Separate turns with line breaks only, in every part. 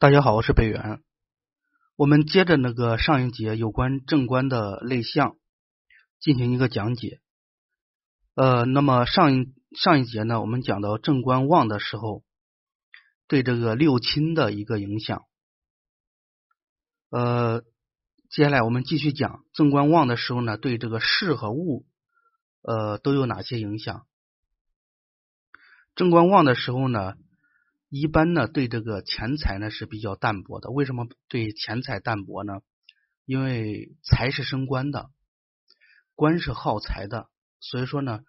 大家好，我是北元。我们接着那个上一节有关正官的类象进行一个讲解。呃，那么上一上一节呢，我们讲到正官旺的时候，对这个六亲的一个影响。呃，接下来我们继续讲正官旺的时候呢，对这个事和物呃都有哪些影响？正官旺的时候呢？一般呢，对这个钱财呢是比较淡薄的。为什么对钱财淡薄呢？因为财是升官的，官是耗财的，所以说呢，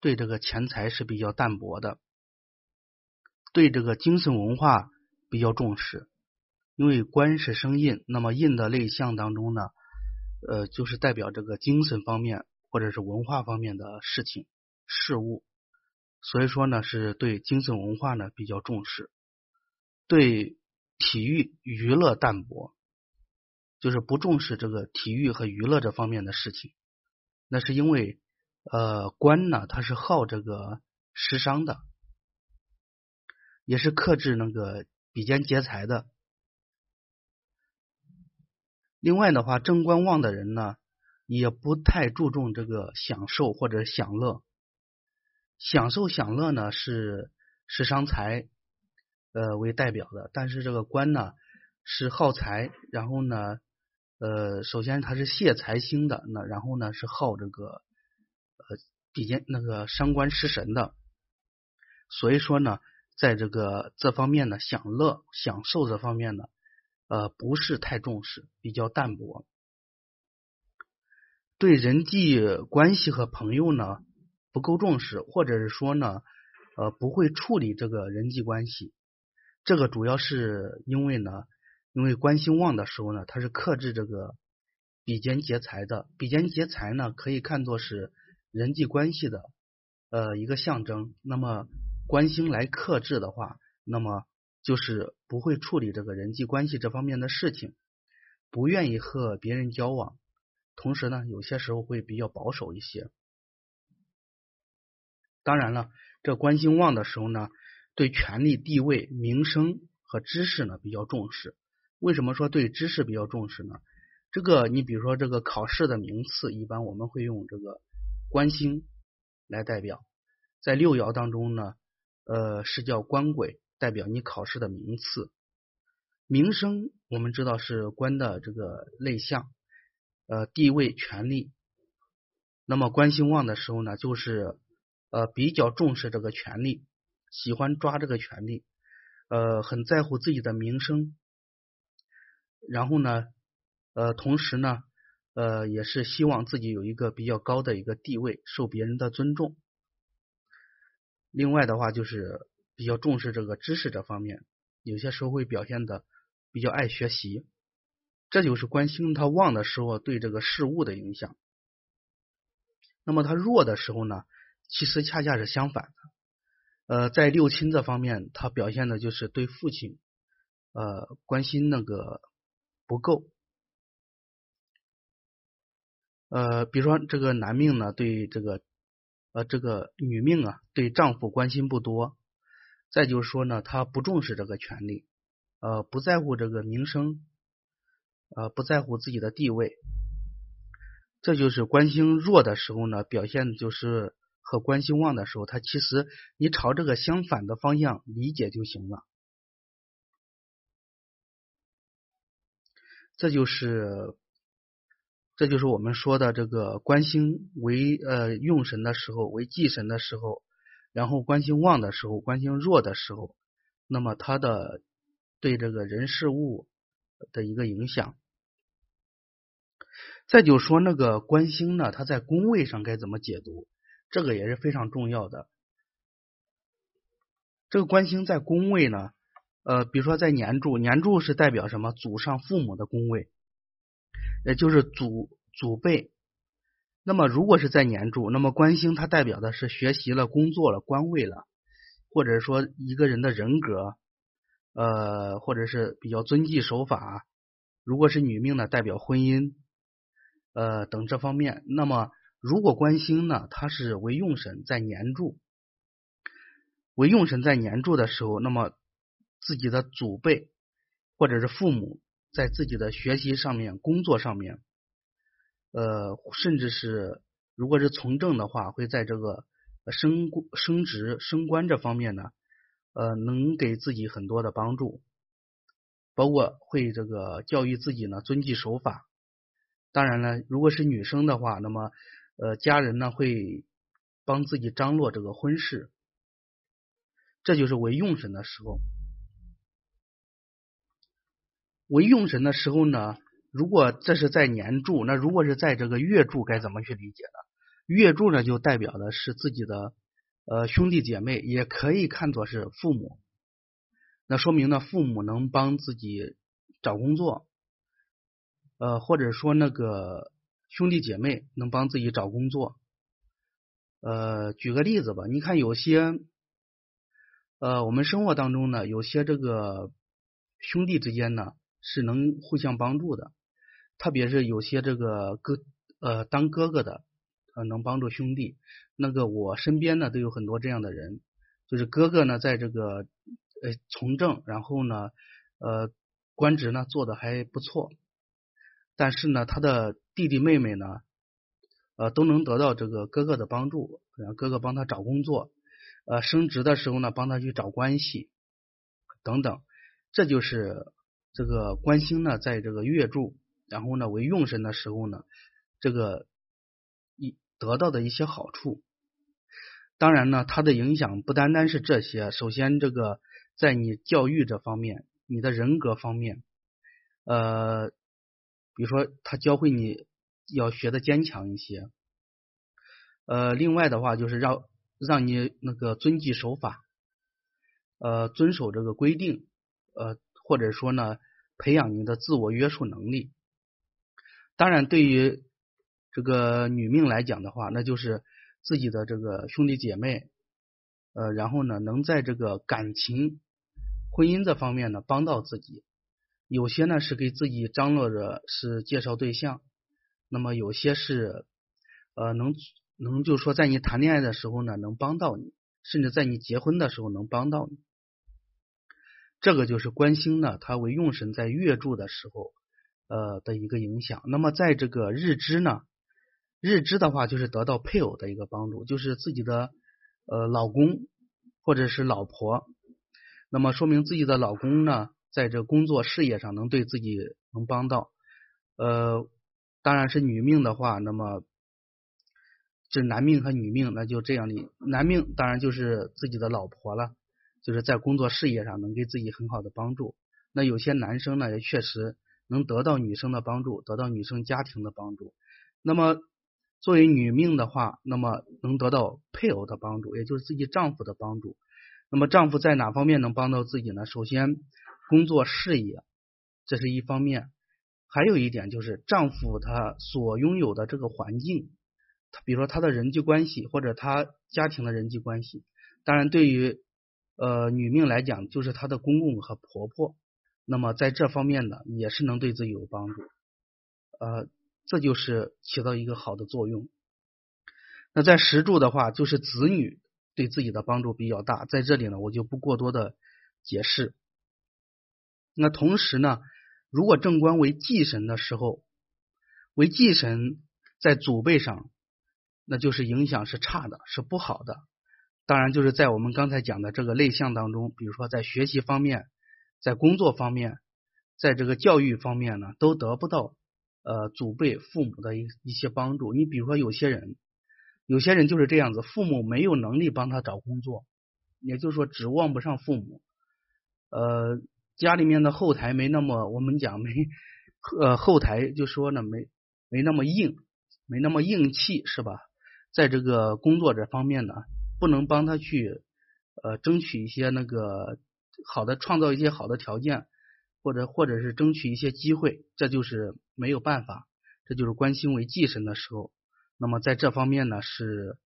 对这个钱财是比较淡薄的。对这个精神文化比较重视，因为官是生印，那么印的类象当中呢，呃，就是代表这个精神方面或者是文化方面的事情事物。所以说呢，是对精神文化呢比较重视，对体育娱乐淡薄，就是不重视这个体育和娱乐这方面的事情。那是因为呃官呢，他是好这个食商的，也是克制那个比肩劫财的。另外的话，正官旺的人呢，也不太注重这个享受或者享乐。享受享乐呢是是伤财呃为代表的，但是这个官呢是耗财，然后呢呃首先它是泄财星的，那然后呢是耗这个呃比肩那个伤官食神的，所以说呢在这个这方面呢享乐享受这方面呢呃不是太重视，比较淡薄，对人际关系和朋友呢。不够重视，或者是说呢，呃，不会处理这个人际关系。这个主要是因为呢，因为官星旺的时候呢，它是克制这个比肩劫财的。比肩劫财呢，可以看作是人际关系的呃一个象征。那么官星来克制的话，那么就是不会处理这个人际关系这方面的事情，不愿意和别人交往，同时呢，有些时候会比较保守一些。当然了，这官星旺的时候呢，对权力、地位、名声和知识呢比较重视。为什么说对知识比较重视呢？这个你比如说这个考试的名次，一般我们会用这个官星来代表。在六爻当中呢，呃是叫官鬼，代表你考试的名次。名声我们知道是官的这个类象，呃地位、权力。那么官星旺的时候呢，就是。呃，比较重视这个权利，喜欢抓这个权利，呃，很在乎自己的名声，然后呢，呃，同时呢，呃，也是希望自己有一个比较高的一个地位，受别人的尊重。另外的话，就是比较重视这个知识这方面，有些时候会表现的比较爱学习。这就是官星他旺的时候对这个事物的影响。那么他弱的时候呢？其实恰恰是相反的，呃，在六亲这方面，他表现的就是对父亲呃关心那个不够，呃，比如说这个男命呢，对这个呃这个女命啊，对丈夫关心不多，再就是说呢，他不重视这个权利，呃，不在乎这个名声，呃，不在乎自己的地位，这就是关心弱的时候呢，表现就是。和关系旺的时候，他其实你朝这个相反的方向理解就行了。这就是这就是我们说的这个关心为呃用神的时候，为忌神的时候，然后关心旺的时候，关心弱的时候，那么他的对这个人事物的一个影响。再就说那个关心呢，它在宫位上该怎么解读？这个也是非常重要的。这个官星在宫位呢，呃，比如说在年柱，年柱是代表什么？祖上父母的宫位，也就是祖祖辈。那么如果是在年柱，那么官星它代表的是学习了、工作了、官位了，或者说一个人的人格，呃，或者是比较遵纪守法。如果是女命呢，代表婚姻，呃等这方面。那么如果官星呢，它是为用神在年柱，为用神在年柱的时候，那么自己的祖辈或者是父母在自己的学习上面、工作上面，呃，甚至是如果是从政的话，会在这个升升职、升官这方面呢，呃，能给自己很多的帮助，包括会这个教育自己呢遵纪守法。当然了，如果是女生的话，那么呃，家人呢会帮自己张罗这个婚事，这就是为用神的时候。为用神的时候呢，如果这是在年柱，那如果是在这个月柱，该怎么去理解呢？月柱呢，就代表的是自己的呃兄弟姐妹，也可以看作是父母。那说明呢，父母能帮自己找工作，呃，或者说那个兄弟姐妹能帮自己找工作。呃，举个例子吧，你看有些呃，我们生活当中呢，有些这个兄弟之间呢。是能互相帮助的，特别是有些这个哥呃当哥哥的呃能帮助兄弟，那个我身边呢都有很多这样的人，就是哥哥呢在这个呃从政，然后呢呃官职呢做的还不错，但是呢他的弟弟妹妹呢呃都能得到这个哥哥的帮助，让哥哥帮他找工作，呃升职的时候呢帮他去找关系等等，这就是。这个官星呢，在这个月柱，然后呢为用神的时候呢，这个一得到的一些好处。当然呢，它的影响不单单是这些。首先，这个在你教育这方面，你的人格方面，呃，比如说他教会你要学的坚强一些。呃，另外的话就是让让你那个遵纪守法，呃，遵守这个规定，呃。或者说呢，培养你的自我约束能力。当然，对于这个女命来讲的话，那就是自己的这个兄弟姐妹，呃，然后呢，能在这个感情、婚姻这方面呢帮到自己。有些呢是给自己张罗着是介绍对象，那么有些是呃能能就是说在你谈恋爱的时候呢能帮到你，甚至在你结婚的时候能帮到你。这个就是官星呢，它为用神在月柱的时候，呃的一个影响。那么在这个日支呢，日支的话就是得到配偶的一个帮助，就是自己的呃老公或者是老婆，那么说明自己的老公呢，在这工作事业上能对自己能帮到。呃，当然是女命的话，那么这男命和女命，那就这样的，男命当然就是自己的老婆了。就是在工作事业上能给自己很好的帮助。那有些男生呢，也确实能得到女生的帮助，得到女生家庭的帮助。那么作为女命的话，那么能得到配偶的帮助，也就是自己丈夫的帮助。那么丈夫在哪方面能帮到自己呢？首先，工作事业，这是一方面。还有一点就是丈夫他所拥有的这个环境，他比如说他的人际关系或者他家庭的人际关系。当然，对于呃，女命来讲，就是她的公公和婆婆，那么在这方面呢，也是能对自己有帮助，呃，这就是起到一个好的作用。那在石柱的话，就是子女对自己的帮助比较大，在这里呢，我就不过多的解释。那同时呢，如果正官为忌神的时候，为忌神在祖辈上，那就是影响是差的，是不好的。当然，就是在我们刚才讲的这个类项当中，比如说在学习方面，在工作方面，在这个教育方面呢，都得不到呃祖辈父母的一一些帮助。你比如说有些人，有些人就是这样子，父母没有能力帮他找工作，也就是说指望不上父母。呃，家里面的后台没那么，我们讲没呃后台就说呢没没那么硬，没那么硬气是吧？在这个工作这方面呢。不能帮他去呃争取一些那个好的，创造一些好的条件，或者或者是争取一些机会，这就是没有办法，这就是关心为忌神的时候。那么在这方面呢，是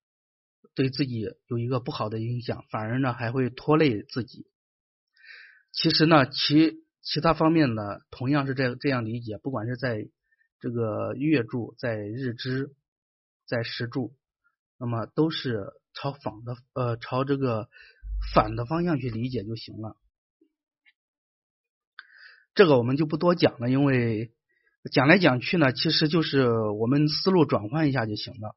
对自己有一个不好的影响，反而呢还会拖累自己。其实呢，其其他方面呢，同样是这这样理解，不管是在这个月柱、在日支、在时柱，那么都是。朝反的呃，朝这个反的方向去理解就行了。这个我们就不多讲了，因为讲来讲去呢，其实就是我们思路转换一下就行了。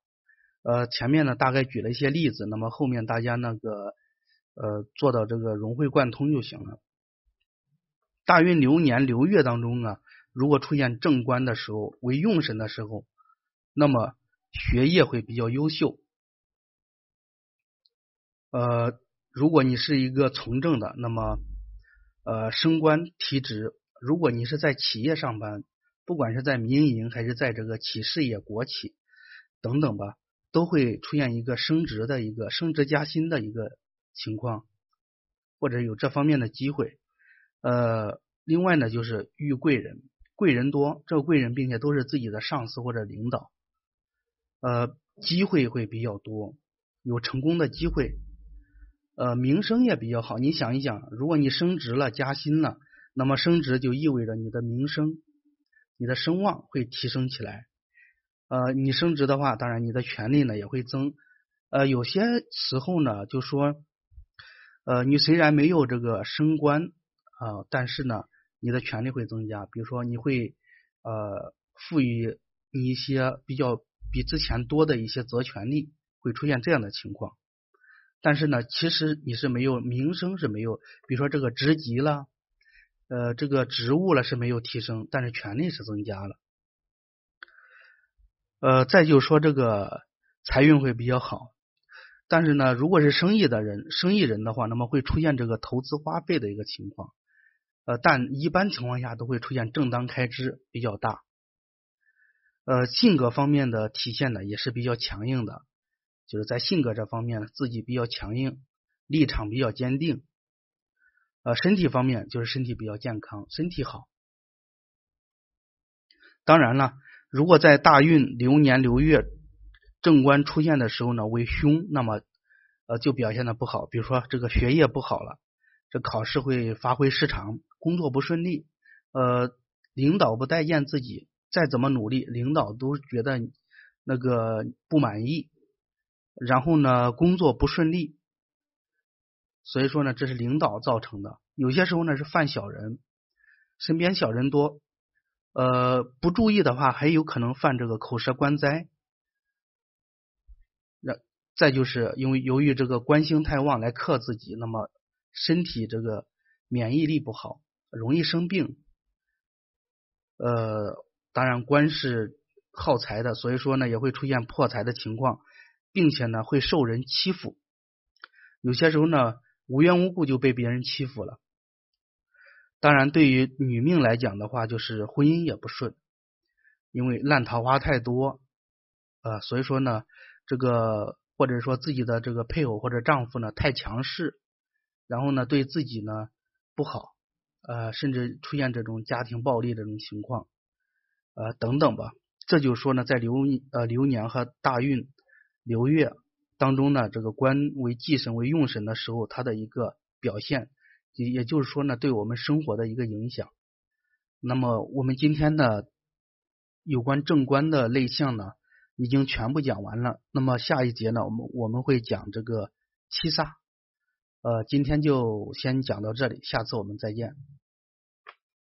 呃，前面呢大概举了一些例子，那么后面大家那个呃做到这个融会贯通就行了。大运流年流月当中呢，如果出现正官的时候，为用神的时候，那么学业会比较优秀。呃，如果你是一个从政的，那么呃升官提职；如果你是在企业上班，不管是在民营还是在这个企事业、国企等等吧，都会出现一个升职的一个升职加薪的一个情况，或者有这方面的机会。呃，另外呢，就是遇贵人，贵人多，这个贵人并且都是自己的上司或者领导，呃，机会会比较多，有成功的机会。呃，名声也比较好。你想一想，如果你升职了、加薪了，那么升职就意味着你的名声、你的声望会提升起来。呃，你升职的话，当然你的权利呢也会增。呃，有些时候呢，就说，呃，你虽然没有这个升官啊，但是呢，你的权利会增加。比如说，你会呃赋予你一些比较比之前多的一些责权利，会出现这样的情况。但是呢，其实你是没有名声是没有，比如说这个职级了，呃，这个职务了是没有提升，但是权利是增加了。呃，再就说这个财运会比较好，但是呢，如果是生意的人，生意人的话，那么会出现这个投资花费的一个情况，呃，但一般情况下都会出现正当开支比较大。呃，性格方面的体现呢，也是比较强硬的。就是在性格这方面，自己比较强硬，立场比较坚定。呃，身体方面就是身体比较健康，身体好。当然了，如果在大运流年流月正官出现的时候呢为凶，那么呃就表现的不好。比如说这个学业不好了，这考试会发挥失常，工作不顺利，呃，领导不待见自己，再怎么努力，领导都觉得那个不满意。然后呢，工作不顺利，所以说呢，这是领导造成的。有些时候呢是犯小人，身边小人多，呃，不注意的话，还有可能犯这个口舌官灾。那再就是因为由于这个官星太旺来克自己，那么身体这个免疫力不好，容易生病。呃，当然官是耗财的，所以说呢也会出现破财的情况。并且呢，会受人欺负，有些时候呢，无缘无故就被别人欺负了。当然，对于女命来讲的话，就是婚姻也不顺，因为烂桃花太多，呃，所以说呢，这个或者说自己的这个配偶或者丈夫呢太强势，然后呢对自己呢不好，呃，甚至出现这种家庭暴力这种情况，呃，等等吧。这就是说呢，在流呃流年和大运。流月当中呢，这个官为忌神为用神的时候，它的一个表现，也也就是说呢，对我们生活的一个影响。那么我们今天的有关正官的类象呢，已经全部讲完了。那么下一节呢，我们我们会讲这个七煞。呃，今天就先讲到这里，下次我们再见。